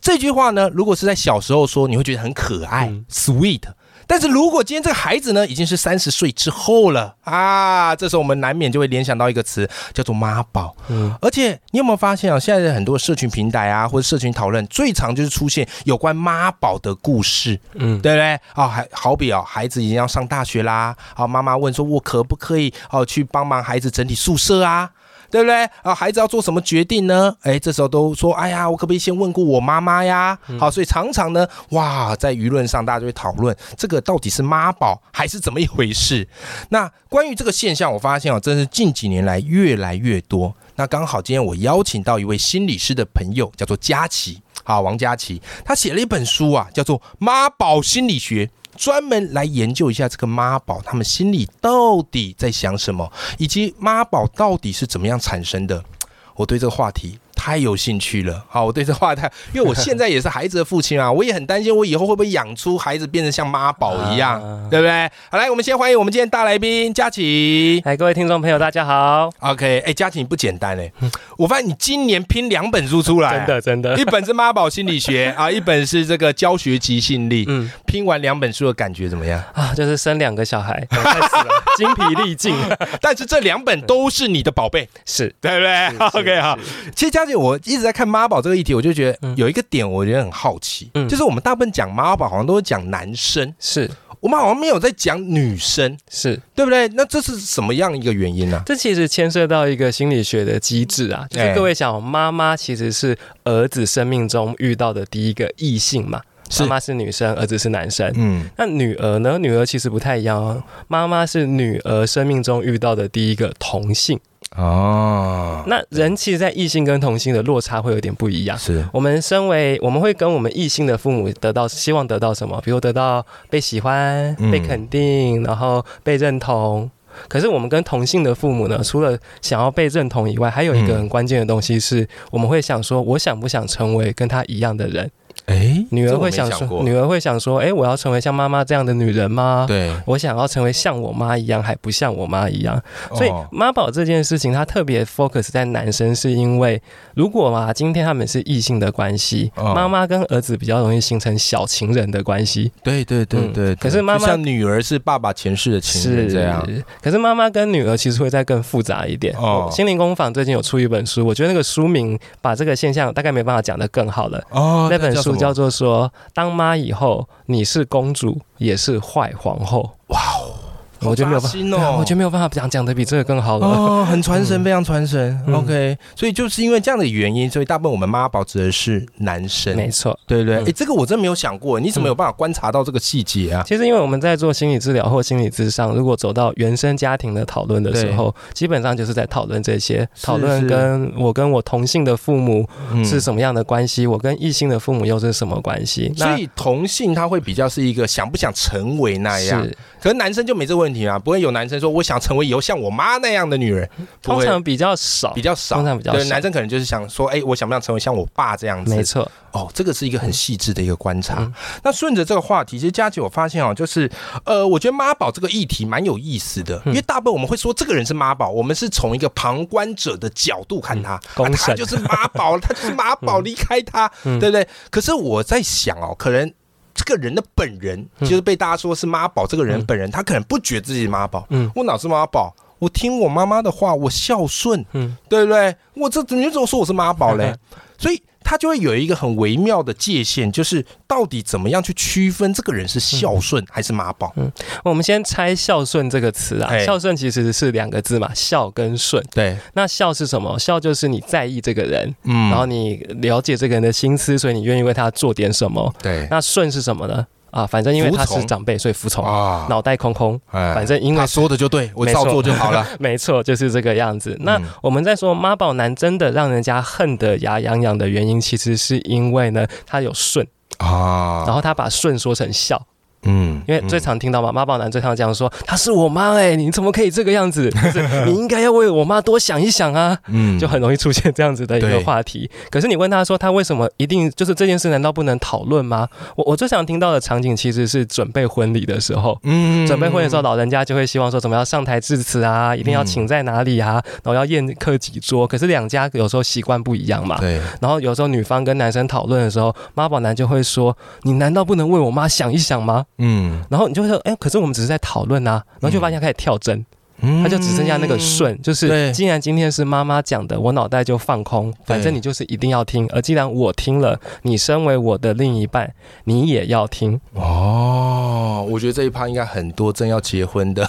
这句话呢，如果是在小时候说，你会觉得很可爱、sweet。但是如果今天这个孩子呢，已经是三十岁之后了啊，这时候我们难免就会联想到一个词，叫做妈宝。嗯，而且你有没有发现啊，现在的很多社群平台啊，或者社群讨论，最常就是出现有关妈宝的故事。嗯，对不对？啊，还好比哦，孩子已经要上大学啦，好，妈妈问说，我可不可以哦去帮忙孩子整理宿舍啊？对不对啊？孩子要做什么决定呢？哎，这时候都说，哎呀，我可不可以先问过我妈妈呀？好，所以常常呢，哇，在舆论上大家就会讨论这个到底是妈宝还是怎么一回事。那关于这个现象，我发现哦，真是近几年来越来越多。那刚好今天我邀请到一位心理师的朋友，叫做佳琪，好，王佳琪，他写了一本书啊，叫做《妈宝心理学》。专门来研究一下这个妈宝，他们心里到底在想什么，以及妈宝到底是怎么样产生的。我对这个话题。太有兴趣了，好，我对这话太，因为我现在也是孩子的父亲啊，我也很担心我以后会不会养出孩子变成像妈宝一样，对不对？好，来，我们先欢迎我们今天大来宾佳琪。来，各位听众朋友，大家好。OK，哎，佳琪不简单哎，我发现你今年拼两本书出来，真的真的，一本是妈宝心理学 啊，一本是这个教学即兴力。嗯，拼完两本书的感觉怎么样啊？就是生两个小孩，精疲力尽。但是这两本都是你的宝贝，是对不对？OK，好。其实佳琪，我一直在看妈宝这个议题，我就觉得有一个点，我觉得很好奇，嗯就是我们大部分讲妈宝，好像都是讲男生，是我们好像没有在讲女生，是对不对？那这是什么样一个原因呢？这其实牵涉到一个心理学的机制啊，就是各位想，妈妈其实是儿子生命中遇到的第一个异性嘛，妈妈是女生，儿子是男生，嗯，那女儿呢？女儿其实不太一样哦，妈妈是女儿生命中遇到的第一个同性。哦，那人其实，在异性跟同性的落差会有点不一样。是我们身为，我们会跟我们异性的父母得到希望得到什么？比如得到被喜欢、被肯定，然后被认同。可是我们跟同性的父母呢，除了想要被认同以外，还有一个很关键的东西是，我们会想说，我想不想成为跟他一样的人？哎，女儿会想说，女儿会想说，哎，我要成为像妈妈这样的女人吗？对，我想要成为像我妈一样，还不像我妈一样。所以妈宝这件事情，它特别 focus 在男生，是因为如果嘛，今天他们是异性的关系，妈妈跟儿子比较容易形成小情人的关系。对对对对。可是妈妈像女儿是爸爸前世的情人这样。可是妈妈跟女儿其实会再更复杂一点。哦。心灵工坊最近有出一本书，我觉得那个书名把这个现象大概没办法讲得更好了。哦。那本书。叫做说，当妈以后，你是公主，也是坏皇后。哇哦！我就没有办法，我就没有办法讲讲的比这个更好了。哦，很传神，非常传神。OK，所以就是因为这样的原因，所以大部分我们妈宝指的是男生。没错，对对。哎，这个我真没有想过，你怎么有办法观察到这个细节啊？其实因为我们在做心理治疗或心理咨商，如果走到原生家庭的讨论的时候，基本上就是在讨论这些，讨论跟我跟我同性的父母是什么样的关系，我跟异性的父母又是什么关系。所以同性他会比较是一个想不想成为那样。可是男生就没这个问题啊，不会有男生说我想成为以后像我妈那样的女人，通常比较少，比较少，通常比较少。对，男生可能就是想说，哎，我想不想成为像我爸这样子？没错，哦，这个是一个很细致的一个观察。那顺着这个话题，其实佳琪，我发现哦，就是呃，我觉得妈宝这个议题蛮有意思的，因为大部分我们会说这个人是妈宝，我们是从一个旁观者的角度看他，他就是妈宝，他就是妈宝，离开他，对不对？可是我在想哦，可能。这个人的本人就是被大家说是妈宝，这个人本人他可能不觉得自己妈宝。嗯，我哪是妈宝？我听我妈妈的话，我孝顺，嗯，对不对？我这你怎么说我是妈宝嘞？所以。他就会有一个很微妙的界限，就是到底怎么样去区分这个人是孝顺还是妈宝？嗯，我们先拆“孝顺”这个词啊，孝顺其实是两个字嘛，孝跟顺。对，那孝是什么？孝就是你在意这个人，嗯，然后你了解这个人的心思，所以你愿意为他做点什么。对，那顺是什么呢？啊，反正因为他是长辈，所以服从，啊，脑袋空空。哎反正因为他说的就对，我照做就好了。没错，就是这个样子。那嗯我们在说妈宝男真的让人家恨得牙痒痒的原因，其实是因为呢，他有顺，啊，然后他把顺说成孝。嗯因为最常听到嘛，妈宝男最常讲说她是我妈哎、你怎么可以这个样子？就是 你应该要为我妈多想一想啊，嗯。就很容易出现这样子的一个话题。可是你问他说他为什么一定就是这件事，难道不能讨论吗？我我最常听到的场景其实是准备婚礼的时候。嗯。准备婚礼的时候，老人家就会希望说，怎么要上台致辞啊，一定要请在哪里啊，然后要宴客几桌。可是两家有时候习惯不一样嘛，对，然后有时候女方跟男生讨论的时候，妈宝男就会说：“你难道不能为我妈想一想吗嗯？”然后你就会说：“哎、可是我们只是在讨论啊。”然后就发现开始跳针，嗯他就只剩下那个顺，就是既然今天是妈妈讲的，我脑袋就放空，反正你就是一定要听。而既然我听了，你身为我的另一半，你也要听。哦，我觉得这一趴应该很多正要结婚的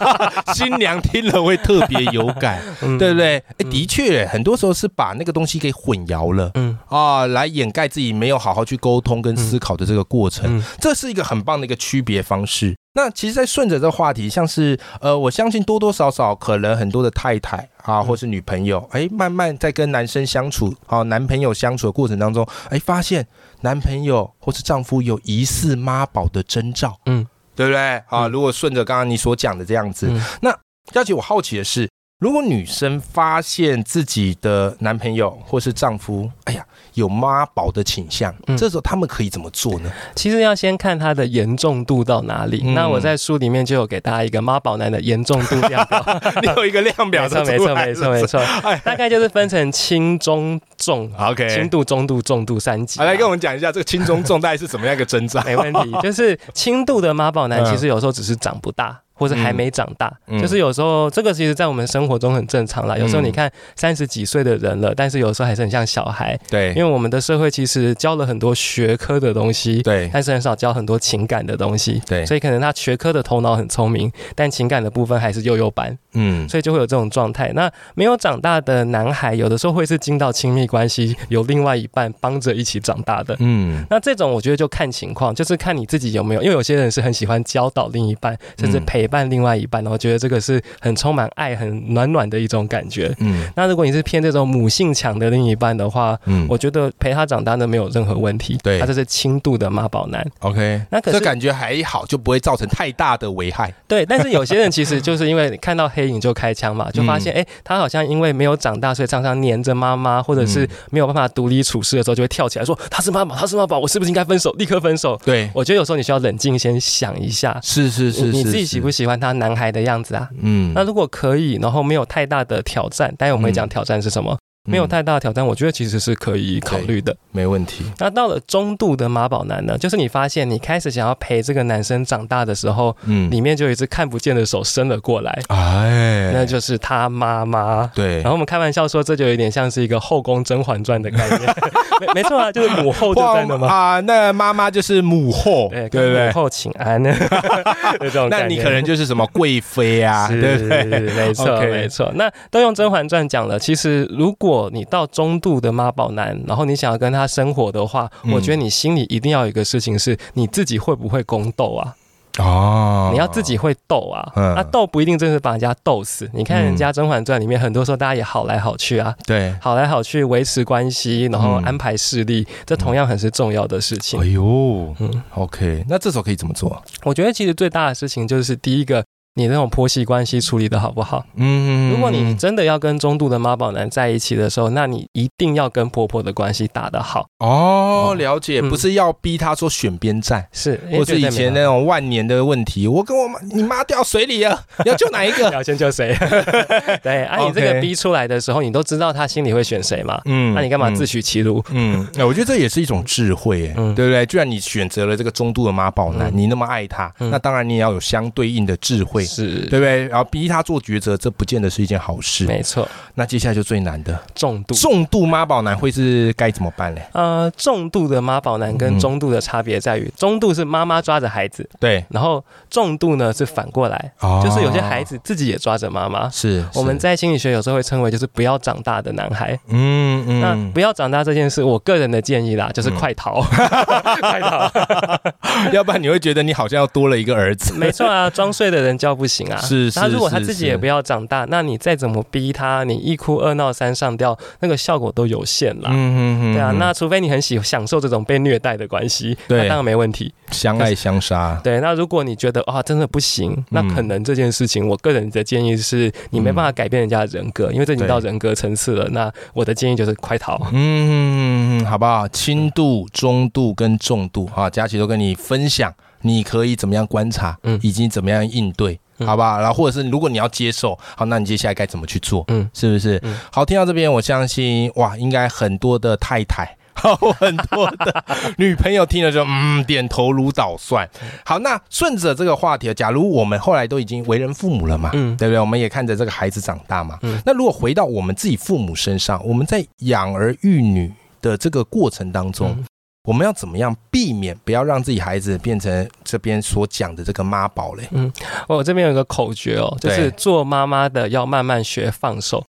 新娘听了会特别有感，嗯对不对？哎，的确，很多时候是把那个东西给混淆了。嗯啊，来掩盖自己没有好好去沟通跟思考的这个过程，嗯这是一个很棒的一个区别方式。那其实，在顺着这个话题，像是呃，我相信多多少少可能很多的太太啊，嗯。或是女朋友，哎，慢慢在跟男生相处啊，男朋友相处的过程当中，哎，发现男朋友或是丈夫有疑似妈宝的征兆，嗯。对不对？啊，嗯。如果顺着刚刚你所讲的这样子，嗯。佳琪，我好奇的是，如果女生发现自己的男朋友或是丈夫，哎呀，有妈宝的倾向，嗯这时候他们可以怎么做呢？其实要先看他的严重度到哪里。嗯那我在书里面就有给大家一个妈宝男的严重度量表，你有一个量表没错没错没错没错，哎大概就是分成轻、中、重。，OK，轻度、中度、重度三级啊。来跟我们讲一下这个轻中重大概是怎么样一个征兆？没问题，就是轻度的妈宝男，嗯其实有时候只是长不大。或者还没长大，嗯就是有时候这个其实，在我们生活中很正常啦。有时候嗯你看三十几岁的人了，但是有时候还是很像小孩，对因为我们的社会其实教了很多学科的东西，对但是很少教很多情感的东西。对，所以可能他学科的头脑很聪明，但情感的部分还是幼幼班，嗯，所以就会有这种状态。那没有长大的男孩，有的时候会是进到亲密关系，有另外一半帮着一起长大的。嗯那这种我觉得就看情况，就是看你自己有没有，因为有些人是很喜欢教导另一半，甚至嗯陪伴另外一半，然后觉得这个是很充满爱、很暖暖的一种感觉。嗯那如果你是偏这种母性强的另一半的话，嗯我觉得陪他长大呢没有任何问题。对他这是轻度的妈宝男。，OK，那可是这感觉还好，就不会造成太大的危害。对，但是有些人其实就是因为看到黑影就开枪嘛，就发现哎、诶他好像因为没有长大，所以常常黏着妈妈，或者是嗯没有办法独立处事的时候，就会跳起来说他是妈宝，他是妈宝，我是不是应该分手，立刻分手？对，我觉得有时候你需要冷静，先想一下，是是是，你你自己喜不？喜欢他男孩的样子啊？嗯那如果可以，然后没有太大的挑战，待会我们会讲挑战是什么。没有嗯太大的挑战，我觉得其实是可以考虑的。没问题。那到了中度的妈宝男呢，就是你发现你开始想要陪这个男生长大的时候，嗯，里面就有一只看不见的手伸了过来，哎，那就是他妈妈。对然后我们开玩笑说，这就有点像是一个后宫《甄嬛传》的概念，没没错啊，就是母后就在那嘛。啊，那妈妈就是母后，对对不对母？后请安，有 这种。那你可能就是什么贵妃啊，是对不对？没错没错。那都用《甄嬛传》讲了，其实如果你到中度的妈宝男，然后你想要跟他生活的话，嗯我觉得你心里一定要有一个事情是，你自己会不会宫斗啊？哦你要自己会斗啊，嗯那斗不一定真是把人家斗死。你看人家《甄嬛传》里面，很多时候大家也好来好去啊，对。好来好去维持关系，然后嗯安排势力，这同样很是重要的事情哎。呦嗯，，OK，那这时候可以怎么做？我觉得其实最大的事情就是第一个，你那种婆媳关系处理的好不好？嗯如果你真的要跟中度的妈宝男在一起的时候，那你一定要跟婆婆的关系打得好。哦哦了解，嗯不是要逼他说选边站，是，或是以前那种万年的问题，我跟我妈，你妈掉水里了，你 要救哪一个？要先救谁？对，啊，你这个逼出来的时候，你都知道他心里会选谁嘛？嗯那你干嘛自取其辱？嗯，哎我觉得这也是一种智慧，对不对？既然你选择了这个中度的妈宝男，嗯你那么爱他，嗯那当然你也要有相对应的智慧是，对不对？然后逼他做抉择，这不见得是一件好事。没错。那接下来就最难的重度，重度妈宝男会是该怎么办嘞？呃，重度的妈宝男跟嗯中度的差别在于，中度是妈妈抓着孩子，对，然后重度呢是反过来，哦就是有些孩子自己也抓着妈妈。是我们在心理学有时候会称为就是不要长大的男孩。嗯嗯那不要长大这件事，我个人的建议啦，就是嗯快逃，快逃。要不然你会觉得你好像要多了一个儿子。没错啊，装睡的人叫不行啊。是是他如果他自己也不要长大，那你再怎么逼他，你一哭二闹三上吊，那个效果都有限啦。嗯嗯嗯对啊，那除非你很喜享受这种被虐待的关系，对那当然没问题。相爱相杀，对，那如果你觉得啊真的不行，那嗯可能这件事情，我个人的建议是你没办法改变人家的人格，因为这已经到人格层次了。那我的建议就是快逃。嗯，好不好？轻度、中度跟重度，哈，佳琪都跟你分享，你可以怎么样观察，嗯以及怎么样应对，嗯好不好？然后或者是如果你要接受，好，那你接下来该怎么去做？嗯是不是？嗯好，听到这边，我相信哇，应该很多的太太。好，很多的女朋友听了就嗯点头如捣蒜。好，那顺着这个话题，假如我们后来都已经为人父母了嘛，嗯对不对？我们也看着这个孩子长大嘛。嗯那如果回到我们自己父母身上，我们在养儿育女的这个过程当中，嗯我们要怎么样避免不要让自己孩子变成这边所讲的这个妈宝嘞？嗯我这边有一个口诀哦，就是做妈妈的要慢慢学放手，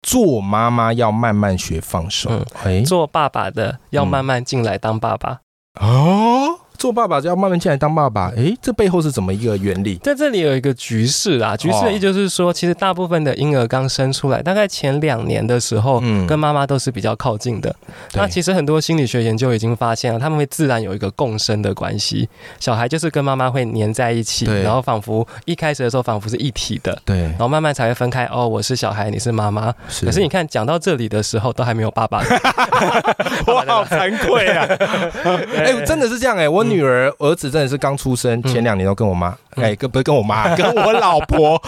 做妈妈要慢慢学放手。嗯哎、做爸爸的要慢慢进来当爸爸。哦，做爸爸就要慢慢进来当爸爸。哎，这背后是怎么一个原理？在这里有一个局势啊，局势的意思就是说，其实大部分的婴儿刚生出来，大概前两年的时候，嗯跟妈妈都是比较靠近的。那其实很多心理学研究已经发现了，他们会自然有一个共生的关系，小孩就是跟妈妈会黏在一起，对然后仿佛一开始的时候仿佛是一体的。对然，后慢慢才会分开哦，我是小孩，你是妈妈。是可是你看，讲到这里的时候，都还没有爸爸。我好惭愧啊！哎、真的是这样哎、我女儿、儿子真的是刚出生，前两年都跟我妈，嗯。哎、跟不是跟我妈，跟我老婆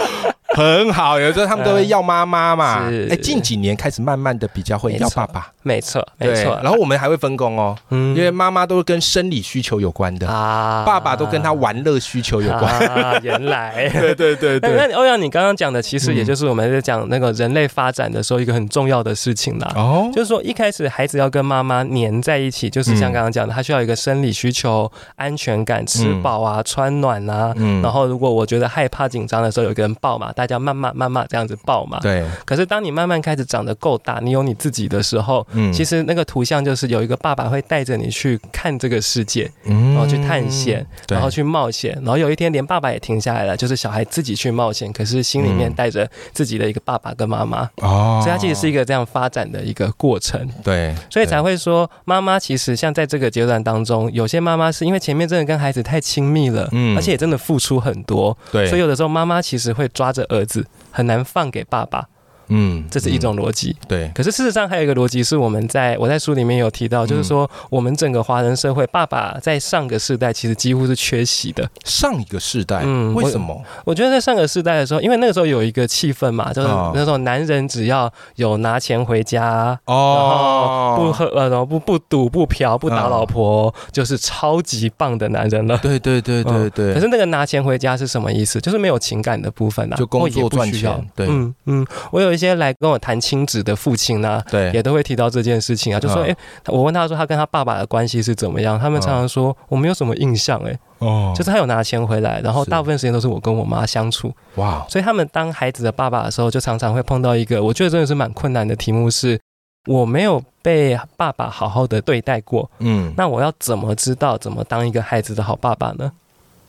很好。有时候他们都会要妈妈嘛，是哎、近几年开始慢慢的比较会要爸爸，没错，没错。然后我们还会分工哦，嗯因为妈妈都是跟生理需求有关的，啊爸爸都跟他玩乐需求有关。啊，原来。对对对那那欧阳，你刚刚讲的，其实嗯也就是我们在讲那个人类发展的时候一个很重要的事情啦。哦，就是说，一开始孩子要跟妈妈黏在一起，就是像嗯刚刚讲的，他需要一个生理需求、安全感、吃饱啊、穿暖啊。嗯然后，如果我觉得害怕、紧张的时候，有一个人抱嘛，大家慢慢、慢慢这样子抱嘛。对，可是，当你慢慢开始长得够大，你有你自己的时候，嗯。其实那个图像就是有一个爸爸会带着你去看这个世界，嗯。然后去探险，然后去冒险，然后有一天连爸爸也停下来了，就是小孩自己去冒险，可是心里面嗯。带着自己的一个爸爸跟妈妈，哦，所以它其实是一个这样发展的一个过程，对，所以才会说妈妈其实像在这个阶段当中，有些妈妈是因为前面真的跟孩子太亲密了，嗯。而且也真的付出很多，对，所以有的时候妈妈其实会抓着儿子。很难放给爸爸，嗯这是一种逻辑。嗯对，可是事实上还有一个逻辑是我们在我在书里面有提到，就是说我们整个华人社会，爸爸在上个世代其实几乎是缺席的。上一个世代，嗯为什么？我觉得在上个世代的时候，因为那个时候有一个气氛嘛，就是哦那时候男人只要有拿钱回家。哦不喝呃，然后不不赌不嫖不打嗯老婆，就是超级棒的男人了。对对对对对，可是那个拿钱回家是什么意思？就是没有情感的部分啊，就工作赚钱对嗯嗯，我有一些来跟我谈亲子的父亲呢、对。也都会提到这件事情啊，就说，嗯。哎、我问他说他跟他爸爸的关系是怎么样，他们常常说我没有什么印象、哎、哦。就是他有拿钱回来，然后大部分时间都是我跟我妈相处，哇，所以他们当孩子的爸爸的时候，就常常会碰到一个我觉得真的是蛮困难的题目是。我没有被爸爸好好的对待过，嗯。那我要怎么知道怎么当一个孩子的好爸爸呢？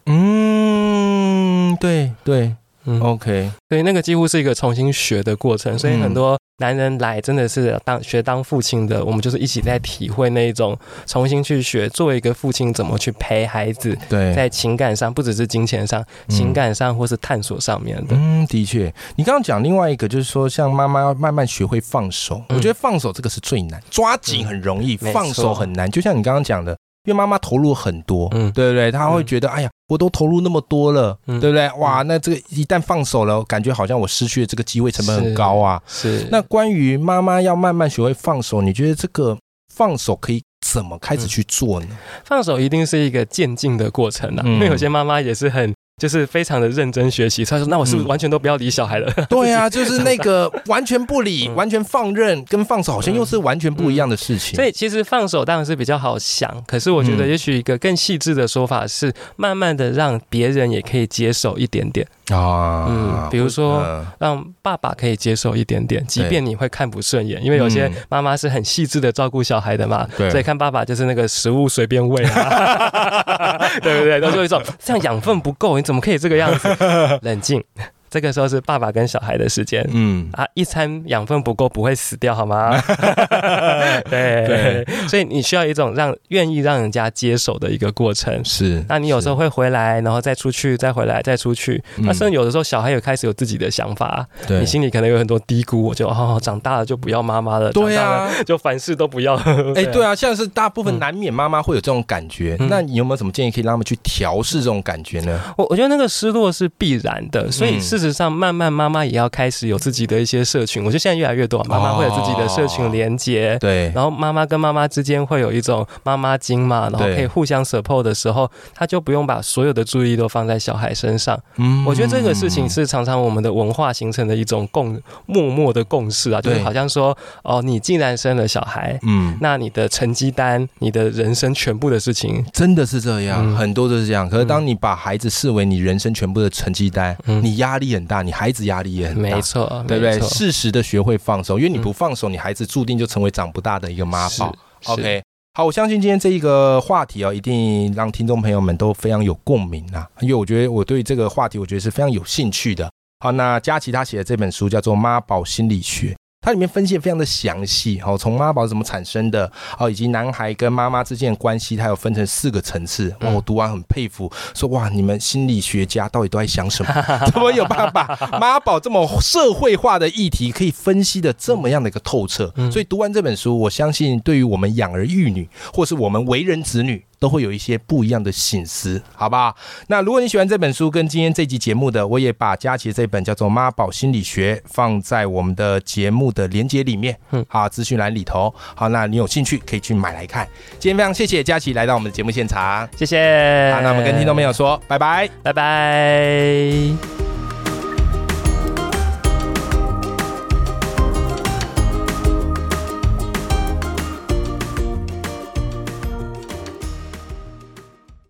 嗯，对对嗯，，OK，所以那个几乎是一个重新学的过程，所以嗯。很多男人来真的是当学当父亲的，我们就是一起在体会那一种重新去学，作为一个父亲怎么去陪孩子，对，在情感上，不只是金钱上，情感上或是探索上面的。嗯，的确，你刚刚讲另外一个就是说，像妈妈要慢慢学会放手，嗯。我觉得放手这个是最难，抓紧很容易，嗯放手很难。就像你刚刚讲的，因为妈妈投入很多，嗯对不对？她会觉得，哎呀，我都投入那么多了，嗯对不对？哇，那这个一旦放手了，感觉好像我失去了这个机会，成本很高啊。是那关于妈妈要慢慢学会放手，你觉得这个放手可以怎么开始去做呢？放手一定是一个渐进的过程啊，嗯因为有些妈妈也是很。就是非常的认真学习。他说：“那我是不是完全都不要理小孩了？” 对啊，就是那个完全不理、完全放任跟放手，好像又是完全不一样的事情。所以其实放手当然是比较好想，可是我觉得也许一个更细致的说法是，慢慢的让别人也可以接受一点点啊。嗯，比如说让爸爸可以接受一点点，即便你会看不顺眼，因为有些妈妈是很细致的照顾小孩的嘛，所以看爸爸就是那个食物随便喂啊，对不对？都是一种这样养分不够，你怎么可以这个样子？冷静。这个时候是爸爸跟小孩的时间，嗯啊，一餐养分不够不会死掉好吗？对对，所以你需要一种让愿意让人家接手的一个过程。是，那你有时候会回来，然后再出去，再回来，再出去。那甚至有的时候小孩也开始有自己的想法，你心里可能有很多低估，我就哦，长大了就不要妈妈了，对啊，就凡事都不要。哎，对啊，像是大部分难免妈妈会有这种感觉。那你有没有什么建议可以让他们去调试这种感觉呢？我我觉得那个失落是必然的，所以是。事实上，慢慢妈妈也要开始有自己的一些社群。我觉得现在越来越多妈妈会有自己的社群连接，对。然后妈妈跟妈妈之间会有一种妈妈经嘛，然后可以互相 support 的时候，他就不用把所有的注意都放在小孩身上。嗯，我觉得这个事情是常常我们的文化形成的一种共默默的共识啊，就是好像说，哦，你既然生了小孩，嗯，那你的成绩单，你的人生全部的事情，真的是这样，很多都是这样。可是当你把孩子视为你人生全部的成绩单，你压力。很大，你孩子压力也很大，没错，对不对？适时的学会放手，因为你不放手，你孩子注定就成为长不大的一个妈宝。OK，好，我相信今天这一个话题哦，一定让听众朋友们都非常有共鸣啊，因为我觉得我对这个话题，我觉得是非常有兴趣的。好，那佳琪他写的这本书叫做《妈宝心理学》。它里面分析非常的详细，哦，从妈宝怎么产生的，哦，以及男孩跟妈妈之间的关系，它有分成四个层次。哇，我读完很佩服，说哇，你们心理学家到底都在想什么？怎么有办法 妈宝这么社会化的议题可以分析的这么样的一个透彻？所以读完这本书，我相信对于我们养儿育女，或是我们为人子女。都会有一些不一样的醒思，好不好？那如果你喜欢这本书跟今天这集节目的，我也把佳琪这本叫做《妈宝心理学》放在我们的节目的连接里面，嗯，好，资讯栏里头。好，那你有兴趣可以去买来看。今天非常谢谢佳琪来到我们的节目现场，谢谢。好，那我们跟听众朋友说拜拜，拜拜。